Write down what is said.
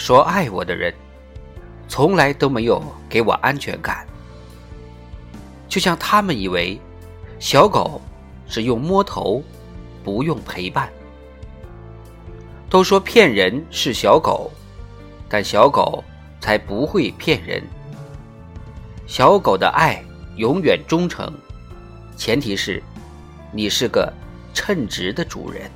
说爱我的人从来都没有给我安全感。就像他们以为小狗只用摸头不用陪伴。都说骗人是小狗但小狗才不会骗人。小狗的爱永远忠诚前提是你是个称职的主人。